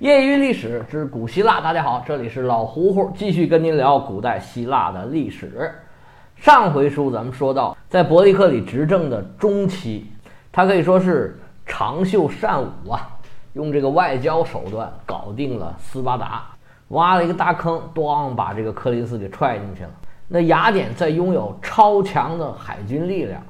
业余历史之古希腊，大家好，这里是老胡胡，继续跟您聊古代希腊的历史。上回书咱们说到，在伯利克里执政的中期，他可以说是长袖善舞啊，用这个外交手段搞定了斯巴达，挖了一个大坑，咣把这个柯林斯给踹进去了。那雅典在拥有超强的海军力量，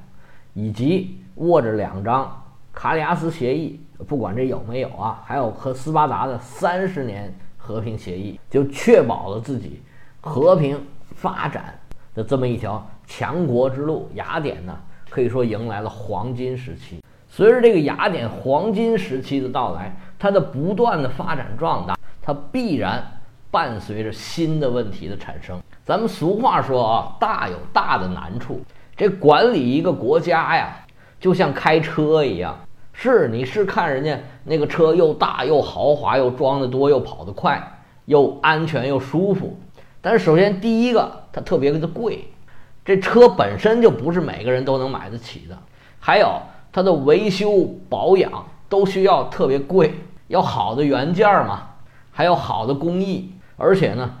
以及握着两张卡里亚斯协议。不管这有没有啊，还有和斯巴达的三十年和平协议，就确保了自己和平发展的这么一条强国之路。雅典呢，可以说迎来了黄金时期。随着这个雅典黄金时期的到来，它的不断的发展壮大，它必然伴随着新的问题的产生。咱们俗话说啊，大有大的难处。这管理一个国家呀，就像开车一样。是，你是看人家那个车又大又豪华，又装的多，又跑得快，又安全又舒服。但是首先第一个，它特别的贵，这车本身就不是每个人都能买得起的。还有它的维修保养都需要特别贵，要好的原件嘛，还有好的工艺，而且呢，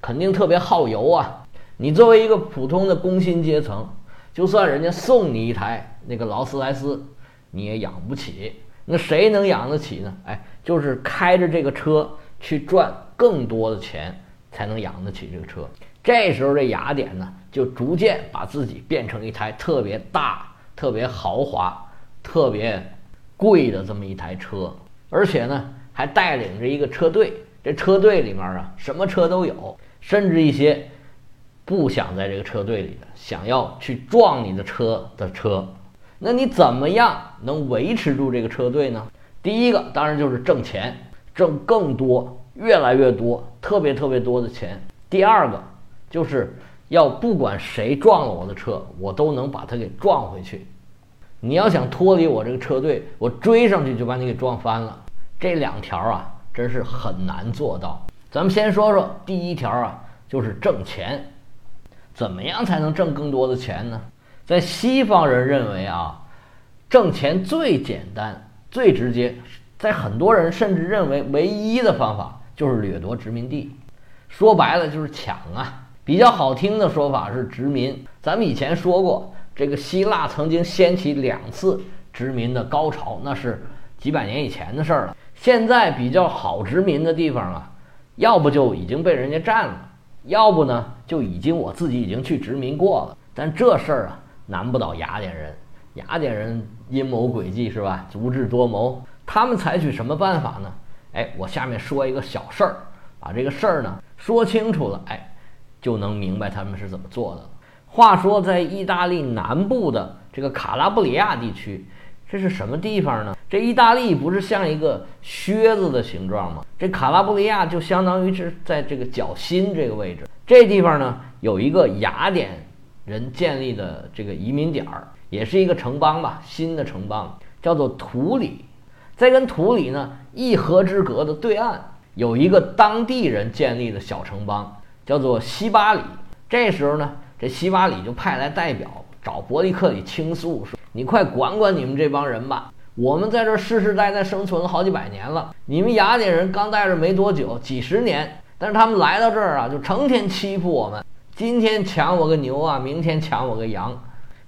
肯定特别耗油啊。你作为一个普通的工薪阶层，就算人家送你一台那个劳斯莱斯。你也养不起，那谁能养得起呢？哎，就是开着这个车去赚更多的钱，才能养得起这个车。这时候这雅典呢，就逐渐把自己变成一台特别大、特别豪华、特别贵的这么一台车，而且呢，还带领着一个车队。这车队里面啊，什么车都有，甚至一些不想在这个车队里的，想要去撞你的车的车。那你怎么样能维持住这个车队呢？第一个当然就是挣钱，挣更多、越来越多、特别特别多的钱。第二个就是要不管谁撞了我的车，我都能把他给撞回去。你要想脱离我这个车队，我追上去就把你给撞翻了。这两条啊，真是很难做到。咱们先说说第一条啊，就是挣钱。怎么样才能挣更多的钱呢？在西方人认为啊，挣钱最简单、最直接，在很多人甚至认为唯一的方法就是掠夺殖民地，说白了就是抢啊。比较好听的说法是殖民。咱们以前说过，这个希腊曾经掀起两次殖民的高潮，那是几百年以前的事儿了。现在比较好殖民的地方啊，要不就已经被人家占了，要不呢就已经我自己已经去殖民过了。但这事儿啊。难不倒雅典人，雅典人阴谋诡计是吧？足智多谋，他们采取什么办法呢？哎，我下面说一个小事儿，把这个事儿呢说清楚了，哎，就能明白他们是怎么做的。话说，在意大利南部的这个卡拉布里亚地区，这是什么地方呢？这意大利不是像一个靴子的形状吗？这卡拉布里亚就相当于是在这个脚心这个位置。这地方呢，有一个雅典。人建立的这个移民点儿，也是一个城邦吧，新的城邦叫做图里，在跟图里呢一河之隔的对岸，有一个当地人建立的小城邦，叫做西巴里。这时候呢，这西巴里就派来代表找伯利克里倾诉，说：“你快管管你们这帮人吧，我们在这世世代代生存了好几百年了，你们雅典人刚在这没多久，几十年，但是他们来到这儿啊，就成天欺负我们。”今天抢我个牛啊，明天抢我个羊，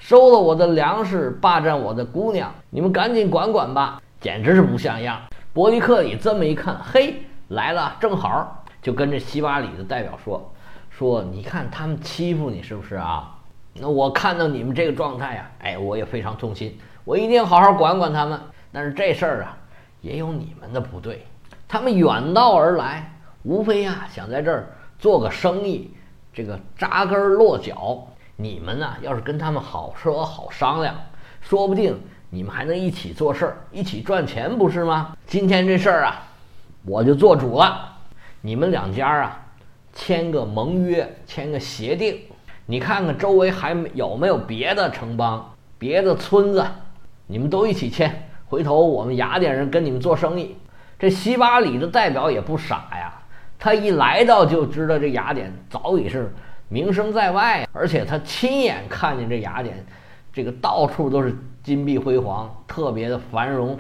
收了我的粮食，霸占我的姑娘，你们赶紧管管吧，简直是不像样。伯利克里这么一看，嘿，来了，正好，就跟着西巴里的代表说：“说你看他们欺负你是不是啊？那我看到你们这个状态呀，哎，我也非常痛心，我一定好好管管他们。但是这事儿啊，也有你们的不对，他们远道而来，无非呀想在这儿做个生意。”这个扎根落脚，你们呢？要是跟他们好说好商量，说不定你们还能一起做事儿，一起赚钱，不是吗？今天这事儿啊，我就做主了。你们两家啊，签个盟约，签个协定。你看看周围还有没有别的城邦、别的村子，你们都一起签。回头我们雅典人跟你们做生意。这西巴里的代表也不傻呀。他一来到就知道这雅典早已是名声在外，而且他亲眼看见这雅典，这个到处都是金碧辉煌，特别的繁荣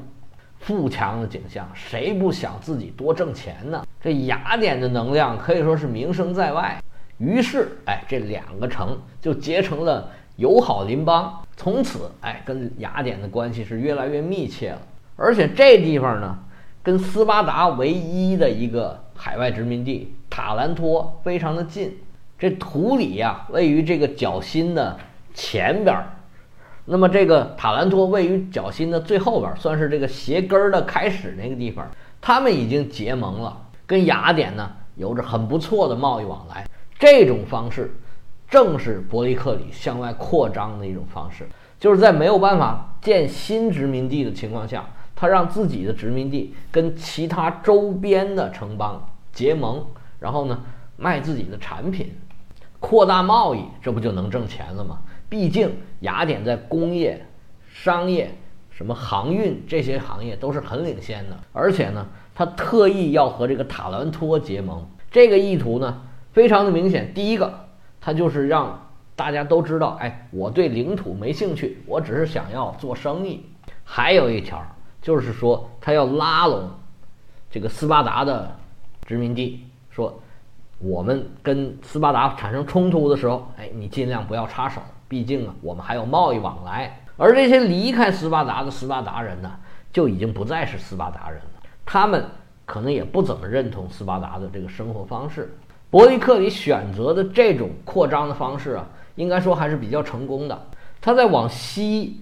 富强的景象，谁不想自己多挣钱呢？这雅典的能量可以说是名声在外。于是，哎，这两个城就结成了友好邻邦，从此，哎，跟雅典的关系是越来越密切了。而且这地方呢，跟斯巴达唯一的一个海外殖民地塔兰托非常的近。这图里呀，位于这个角心的前边儿。那么这个塔兰托位于角心的最后边，算是这个鞋跟儿的开始那个地方。他们已经结盟了，跟雅典呢有着很不错的贸易往来。这种方式正是伯利克里向外扩张的一种方式，就是在没有办法建新殖民地的情况下，他让自己的殖民地跟其他周边的城邦结盟，然后呢卖自己的产品，扩大贸易，这不就能挣钱了吗？毕竟雅典在工业、商业、什么航运这些行业都是很领先的，而且呢，他特意要和这个塔兰托结盟，这个意图呢非常的明显。第一个，他就是让大家都知道，哎，我对领土没兴趣，我只是想要做生意。还有一条就是说，他要拉拢这个斯巴达的殖民地，说我们跟斯巴达产生冲突的时候，哎，你尽量不要插手。毕竟啊，我们还有贸易往来，而这些离开斯巴达的斯巴达人呢，就已经不再是斯巴达人了。他们可能也不怎么认同斯巴达的这个生活方式。伯利克里选择的这种扩张的方式啊，应该说还是比较成功的。他在往西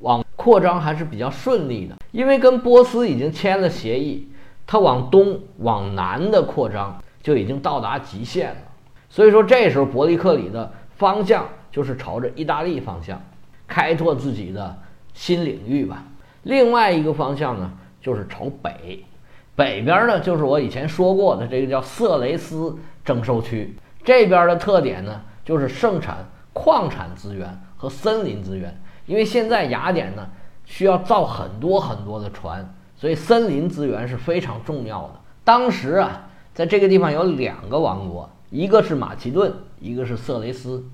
往扩张还是比较顺利的，因为跟波斯已经签了协议，他往东往南的扩张就已经到达极限了。所以说，这时候伯利克里的方向。就是朝着意大利方向开拓自己的新领域吧。另外一个方向呢，就是朝北，北边呢就是我以前说过的这个叫色雷斯征收区。这边的特点呢，就是盛产矿产资源和森林资源。因为现在雅典呢需要造很多很多的船，所以森林资源是非常重要的。当时啊，在这个地方有两个王国，一个是马其顿，一个是色雷斯。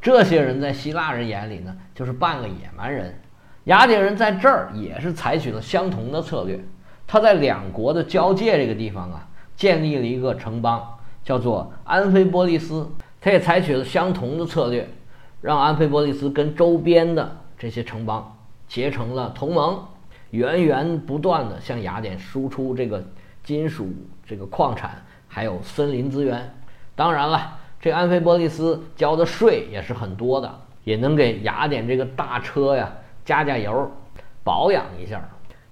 这些人在希腊人眼里呢，就是半个野蛮人。雅典人在这儿也是采取了相同的策略。他在两国的交界这个地方啊，建立了一个城邦，叫做安菲波利斯。他也采取了相同的策略，让安菲波利斯跟周边的这些城邦结成了同盟，源源不断的向雅典输出这个金属、这个矿产，还有森林资源。当然了。这安菲波利斯交的税也是很多的，也能给雅典这个大车呀加加油，保养一下。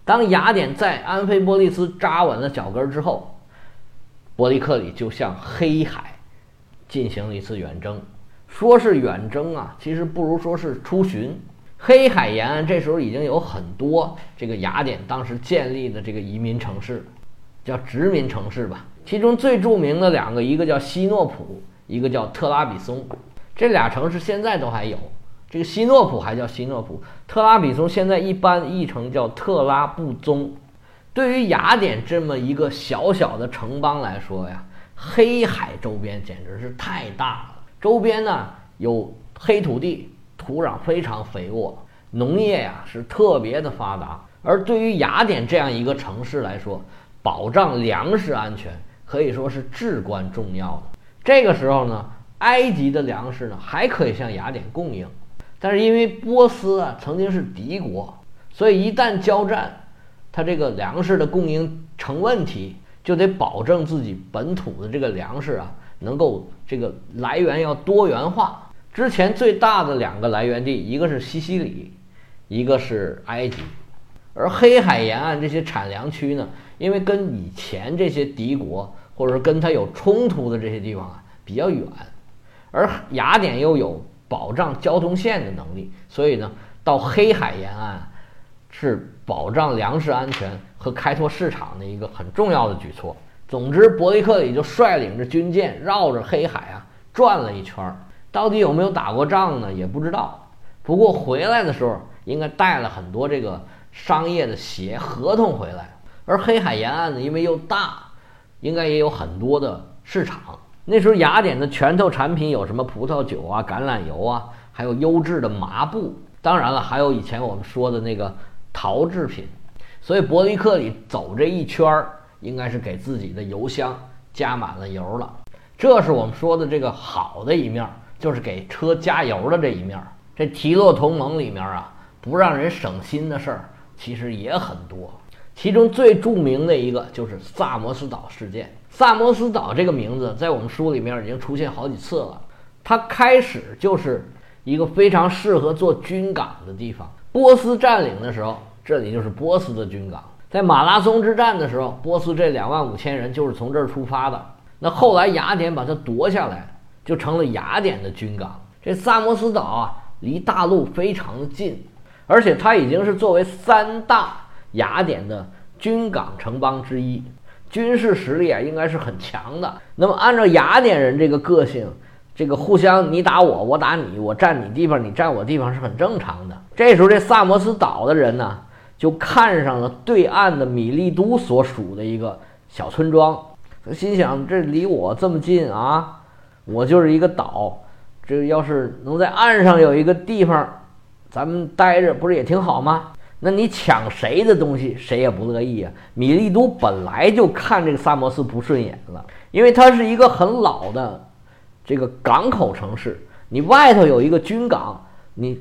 当雅典在安菲波利斯扎稳了脚跟之后，伯利克里就向黑海进行了一次远征。说是远征啊，其实不如说是出巡。黑海沿岸这时候已经有很多这个雅典当时建立的这个移民城市，叫殖民城市吧。其中最著名的两个，一个叫希诺普。一个叫特拉比松，这俩城市现在都还有。这个希诺普还叫希诺普，特拉比松现在一般译成叫特拉布宗。对于雅典这么一个小小的城邦来说呀，黑海周边简直是太大了。周边呢有黑土地，土壤非常肥沃，农业呀是特别的发达。而对于雅典这样一个城市来说，保障粮食安全可以说是至关重要的。这个时候呢，埃及的粮食呢还可以向雅典供应，但是因为波斯啊曾经是敌国，所以一旦交战，它这个粮食的供应成问题，就得保证自己本土的这个粮食啊能够这个来源要多元化。之前最大的两个来源地，一个是西西里，一个是埃及，而黑海沿岸这些产粮区呢，因为跟以前这些敌国。或者说跟他有冲突的这些地方啊比较远，而雅典又有保障交通线的能力，所以呢，到黑海沿岸是保障粮食安全和开拓市场的一个很重要的举措。总之，伯利克里就率领着军舰绕着黑海啊转了一圈，到底有没有打过仗呢？也不知道。不过回来的时候应该带了很多这个商业的协合同回来。而黑海沿岸呢，因为又大。应该也有很多的市场。那时候雅典的拳头产品有什么葡萄酒啊、橄榄油啊，还有优质的麻布。当然了，还有以前我们说的那个陶制品。所以伯利克里走这一圈儿，应该是给自己的油箱加满了油了。这是我们说的这个好的一面，就是给车加油的这一面。这提洛同盟里面啊，不让人省心的事儿其实也很多。其中最著名的一个就是萨摩斯岛事件。萨摩斯岛这个名字在我们书里面已经出现好几次了。它开始就是一个非常适合做军港的地方。波斯占领的时候，这里就是波斯的军港。在马拉松之战的时候，波斯这两万五千人就是从这儿出发的。那后来雅典把它夺下来，就成了雅典的军港。这萨摩斯岛啊，离大陆非常的近，而且它已经是作为三大雅典的军港城邦之一，军事实力啊应该是很强的。那么按照雅典人这个个性，这个互相你打我，我打你，我占你地方，你占我地方是很正常的。这时候这萨摩斯岛的人呢，就看上了对岸的米利都所属的一个小村庄，心想这离我这么近啊，我就是一个岛，这要是能在岸上有一个地方，咱们待着不是也挺好吗？那你抢谁的东西，谁也不乐意啊。米利都本来就看这个萨摩斯不顺眼了，因为它是一个很老的这个港口城市，你外头有一个军港，你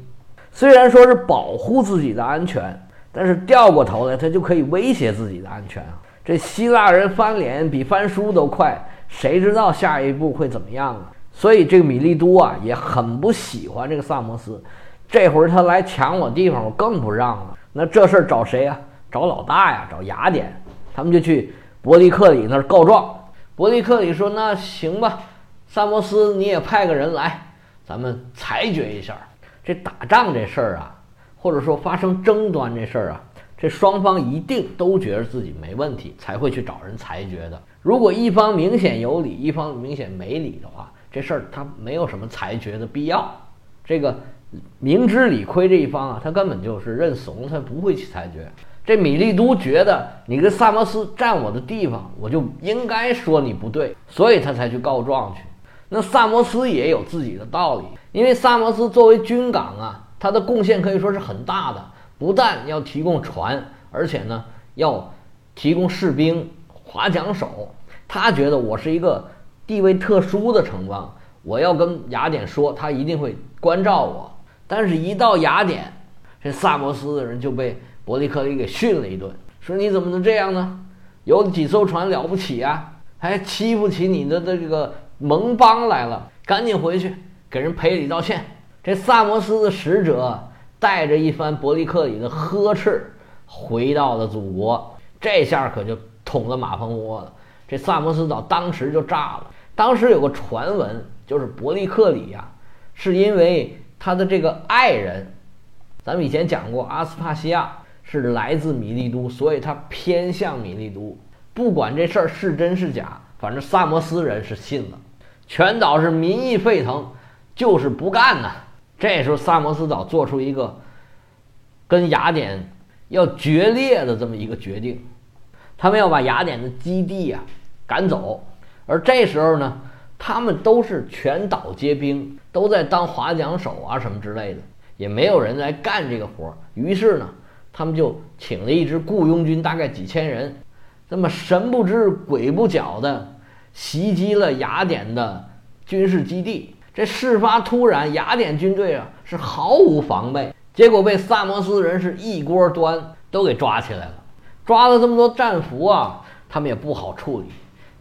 虽然说是保护自己的安全，但是掉过头来，它就可以威胁自己的安全啊。这希腊人翻脸比翻书都快，谁知道下一步会怎么样啊？所以这个米利都啊也很不喜欢这个萨摩斯，这会儿他来抢我地方，我更不让了。那这事儿找谁呀？找老大呀，找雅典。他们就去伯利克里那儿告状。伯利克里说：“那行吧，萨摩斯你也派个人来，咱们裁决一下这打仗这事儿啊，或者说发生争端这事儿啊，这双方一定都觉得自己没问题，才会去找人裁决的。如果一方明显有理，一方明显没理的话，这事儿他没有什么裁决的必要。这个。”明知理亏这一方啊，他根本就是认怂，他不会去裁决。这米利都觉得你跟萨摩斯占我的地方，我就应该说你不对，所以他才去告状去。那萨摩斯也有自己的道理，因为萨摩斯作为军港啊，他的贡献可以说是很大的，不但要提供船，而且呢要提供士兵、划桨手。他觉得我是一个地位特殊的城邦，我要跟雅典说，他一定会关照我。但是，一到雅典，这萨摩斯的人就被伯利克里给训了一顿，说：“你怎么能这样呢？有几艘船了不起啊，还欺负起你的这个盟邦来了，赶紧回去给人赔礼道歉。”这萨摩斯的使者带着一番伯利克里的呵斥，回到了祖国。这下可就捅了马蜂窝了，这萨摩斯岛当时就炸了。当时有个传闻，就是伯利克里呀，是因为。他的这个爱人，咱们以前讲过，阿斯帕西亚是来自米利都，所以他偏向米利都。不管这事儿是真是假，反正萨摩斯人是信了，全岛是民意沸腾，就是不干呐。这时候萨摩斯岛做出一个跟雅典要决裂的这么一个决定，他们要把雅典的基地呀赶走，而这时候呢。他们都是全岛皆兵，都在当划桨手啊什么之类的，也没有人来干这个活儿。于是呢，他们就请了一支雇佣军，大概几千人，那么神不知鬼不觉的袭击了雅典的军事基地。这事发突然，雅典军队啊是毫无防备，结果被萨摩斯人是一锅端，都给抓起来了。抓了这么多战俘啊，他们也不好处理，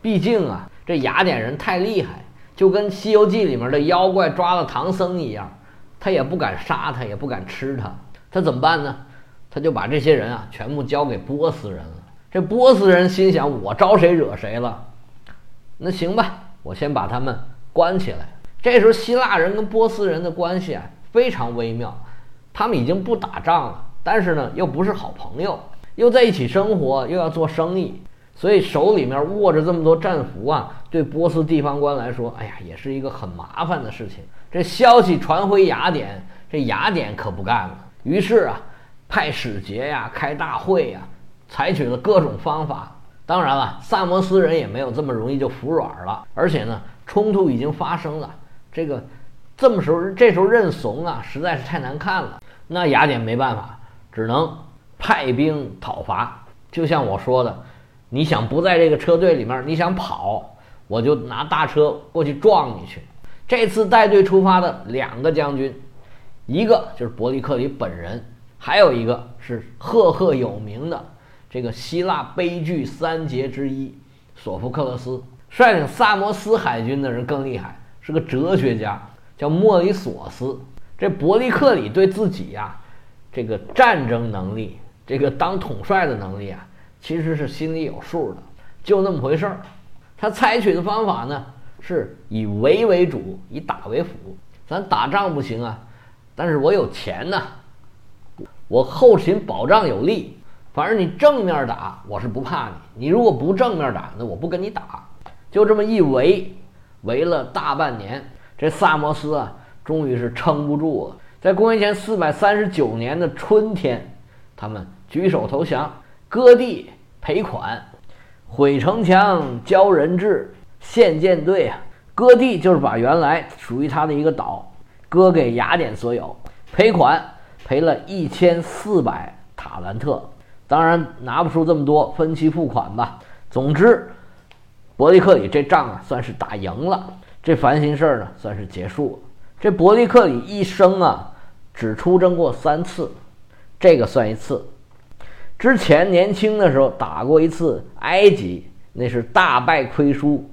毕竟啊。这雅典人太厉害，就跟《西游记》里面的妖怪抓了唐僧一样，他也不敢杀他，也不敢吃他，他怎么办呢？他就把这些人啊全部交给波斯人了。这波斯人心想：我招谁惹谁了？那行吧，我先把他们关起来。这时候，希腊人跟波斯人的关系啊非常微妙，他们已经不打仗了，但是呢又不是好朋友，又在一起生活，又要做生意。所以手里面握着这么多战俘啊，对波斯地方官来说，哎呀，也是一个很麻烦的事情。这消息传回雅典，这雅典可不干了。于是啊，派使节呀，开大会呀，采取了各种方法。当然了，萨摩斯人也没有这么容易就服软了。而且呢，冲突已经发生了，这个这么时候这时候认怂啊，实在是太难看了。那雅典没办法，只能。派兵讨伐。就像我说的，你想不在这个车队里面，你想跑，我就拿大车过去撞你去。这次带队出发的两个将军，一个就是伯利克里本人，还有一个是赫赫有名的这个希腊悲剧三杰之一索福克勒斯。率领萨摩斯海军的人更厉害，是个哲学家，叫莫里索斯。这伯利克里对自己呀，这个战争能力，这个当统帅的能力啊，其实是心里有数的，就那么回事儿。他采取的方法呢，是以围为主，以打为辅。咱打仗不行啊，但是我有钱呐，我后勤保障有力。反正你正面打，我是不怕你；你如果不正面打，那我不跟你打。就这么一围，围了大半年，这萨摩斯啊，终于是撑不住了。在公元前四百三十九年的春天，他们举手投降，割地赔款，毁城墙，交人质，献舰队啊。割地就是把原来属于他的一个岛割给雅典所有，赔款赔了一千四百塔兰特，当然拿不出这么多，分期付款吧。总之。伯利克里这仗啊，算是打赢了，这烦心事儿呢，算是结束了。这伯利克里一生啊，只出征过三次，这个算一次。之前年轻的时候打过一次埃及，那是大败亏输；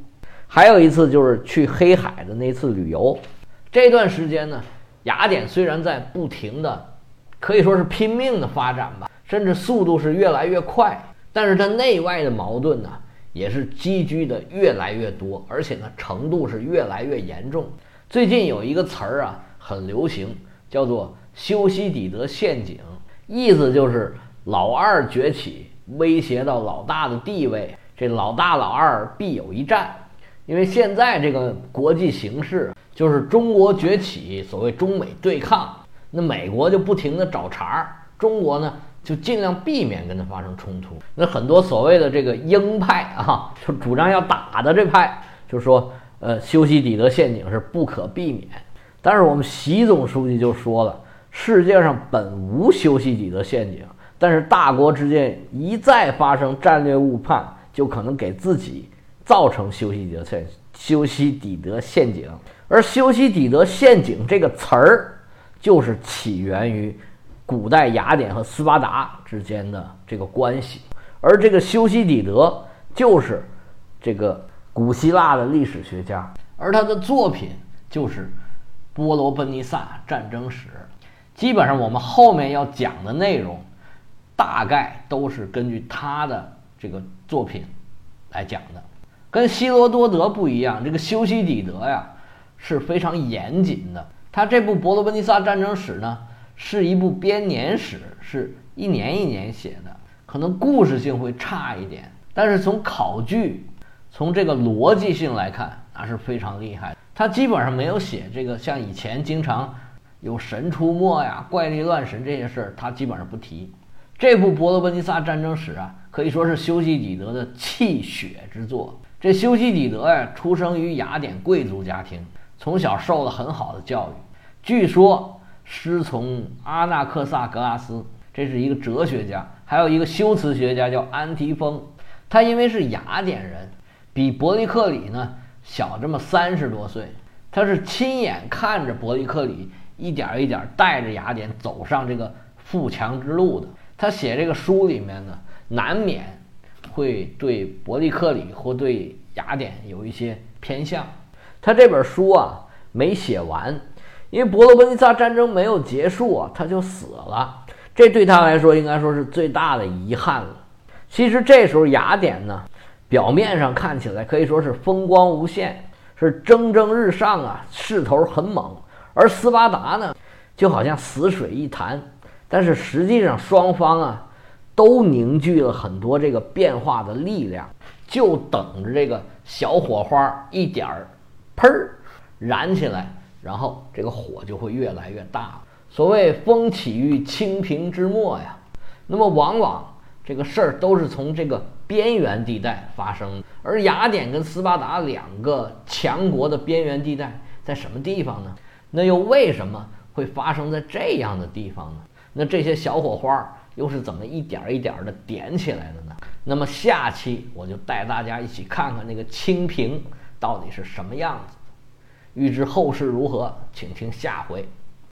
还有一次就是去黑海的那次旅游。这段时间呢，雅典虽然在不停的，可以说是拼命的发展吧，甚至速度是越来越快，但是它内外的矛盾呢。也是积聚的越来越多，而且呢，程度是越来越严重。最近有一个词儿啊，很流行，叫做“修昔底德陷阱”，意思就是老二崛起，威胁到老大的地位，这老大老二必有一战。因为现在这个国际形势，就是中国崛起，所谓中美对抗，那美国就不停的找茬儿，中国呢？就尽量避免跟他发生冲突。那很多所谓的这个鹰派啊，就主张要打的这派，就说，呃，修昔底德陷阱是不可避免。但是我们习总书记就说了，世界上本无修昔底德陷阱，但是大国之间一再发生战略误判，就可能给自己造成修昔底德陷修昔底德陷阱。而修昔底德陷阱这个词儿，就是起源于。古代雅典和斯巴达之间的这个关系，而这个修昔底德就是这个古希腊的历史学家，而他的作品就是《波罗奔尼撒战争史》。基本上我们后面要讲的内容，大概都是根据他的这个作品来讲的。跟希罗多德不一样，这个修昔底德呀是非常严谨的。他这部《伯罗奔尼撒战争史》呢。是一部编年史，是一年一年写的，可能故事性会差一点，但是从考据，从这个逻辑性来看，那是非常厉害。他基本上没有写这个像以前经常有神出没呀、怪力乱神这些事儿，他基本上不提。这部《伯罗奔尼撒战争史》啊，可以说是修昔底德的泣血之作。这修昔底德呀，出生于雅典贵族家庭，从小受了很好的教育，据说。师从阿纳克萨格拉斯，这是一个哲学家，还有一个修辞学家叫安提丰。他因为是雅典人，比伯利克里呢小这么三十多岁。他是亲眼看着伯利克里一点一点带着雅典走上这个富强之路的。他写这个书里面呢，难免会对伯利克里或对雅典有一些偏向。他这本书啊没写完。因为伯罗奔尼撒战争没有结束啊，他就死了，这对他来说应该说是最大的遗憾了。其实这时候雅典呢，表面上看起来可以说是风光无限，是蒸蒸日上啊，势头很猛；而斯巴达呢，就好像死水一潭。但是实际上双方啊，都凝聚了很多这个变化的力量，就等着这个小火花一点儿，砰儿燃起来。然后这个火就会越来越大。所谓风起于青萍之末呀，那么往往这个事儿都是从这个边缘地带发生。而雅典跟斯巴达两个强国的边缘地带在什么地方呢？那又为什么会发生在这样的地方呢？那这些小火花又是怎么一点一点的点起来的呢？那么下期我就带大家一起看看那个清平到底是什么样子。预知后事如何，请听下回。